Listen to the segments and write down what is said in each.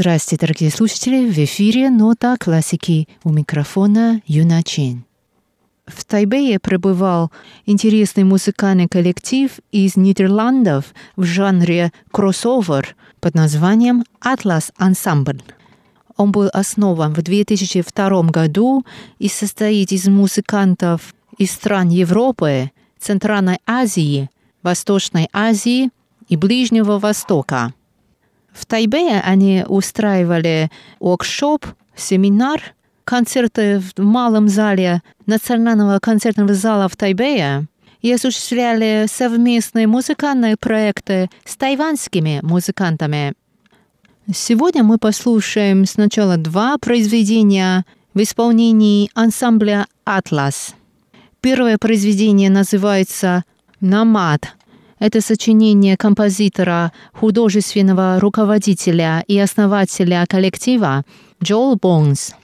Здравствуйте, дорогие слушатели! В эфире «Нота классики» у микрофона Юна Чен. В Тайбэе пребывал интересный музыкальный коллектив из Нидерландов в жанре кроссовер под названием «Атлас Ансамбль». Он был основан в 2002 году и состоит из музыкантов из стран Европы, Центральной Азии, Восточной Азии и Ближнего Востока. В Тайбэе они устраивали воркшоп, семинар, концерты в малом зале Национального концертного зала в Тайбэе и осуществляли совместные музыкальные проекты с тайваньскими музыкантами. Сегодня мы послушаем сначала два произведения в исполнении ансамбля «Атлас». Первое произведение называется «Намад», это сочинение композитора, художественного руководителя и основателя коллектива Джоэл Бонс.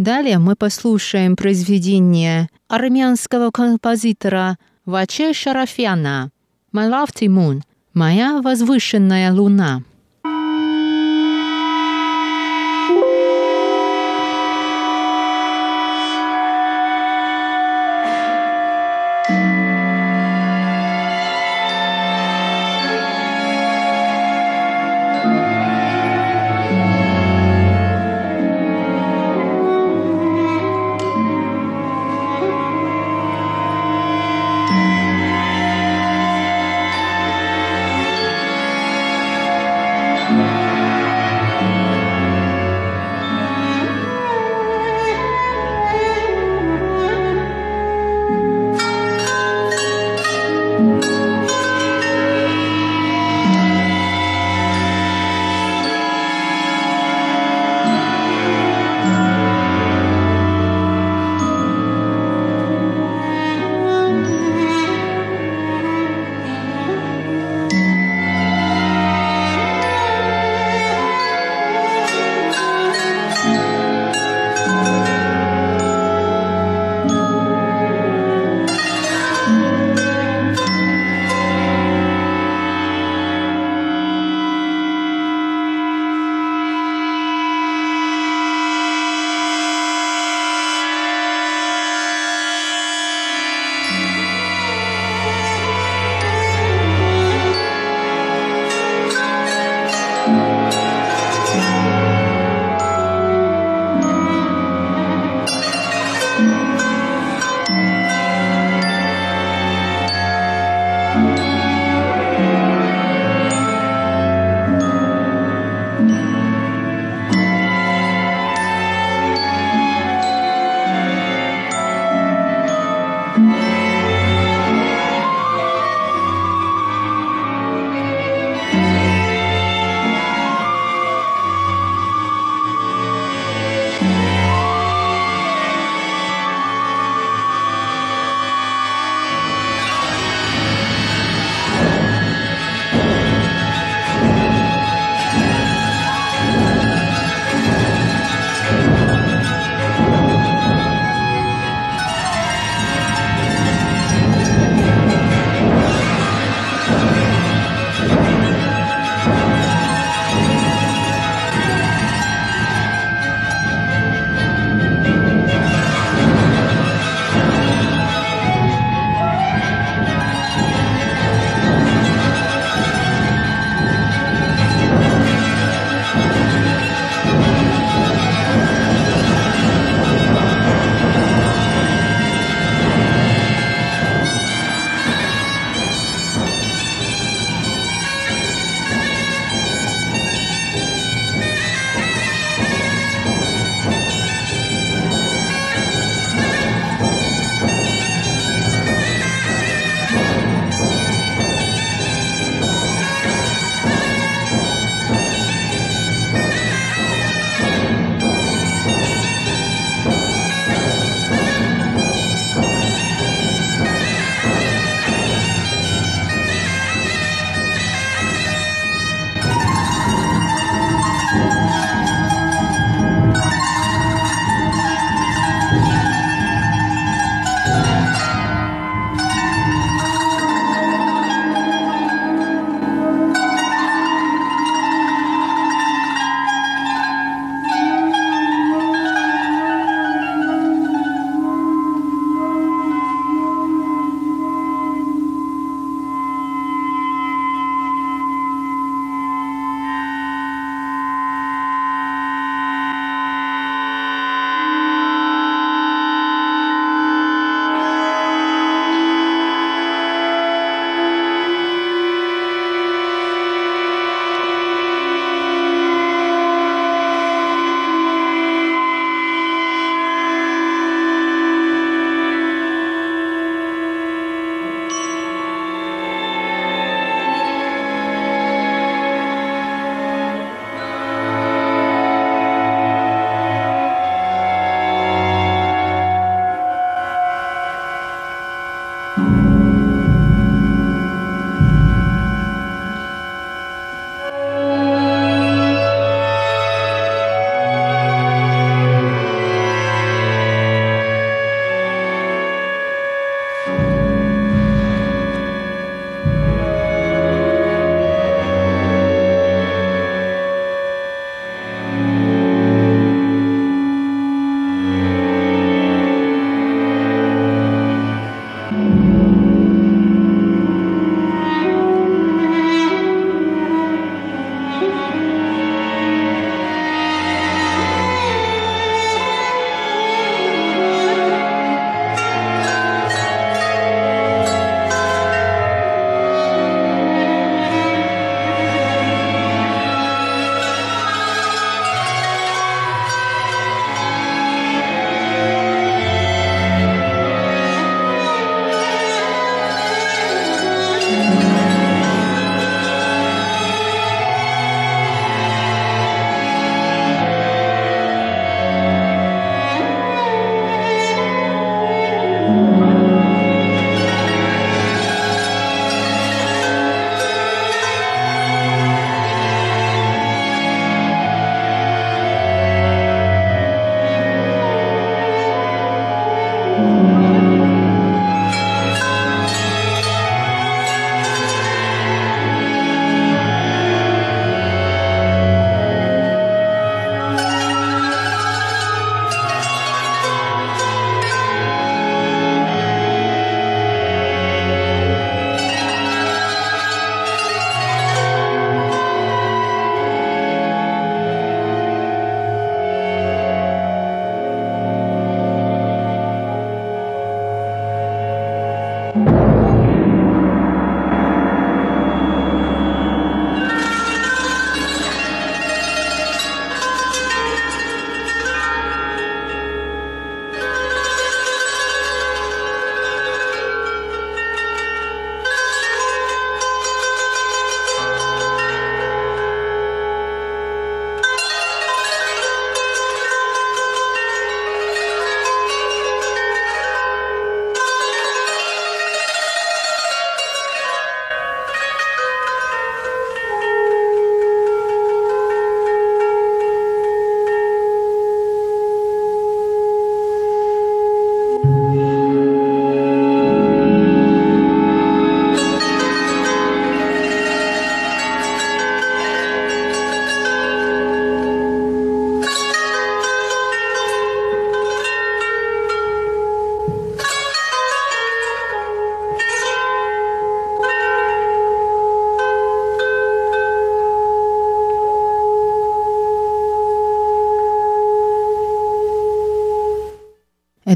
Далее мы послушаем произведение армянского композитора Ваче Шарафяна «My Lofty Moon» – «Моя возвышенная луна».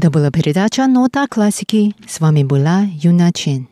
Это была передача «Нота классики». С вами была Юна Чен.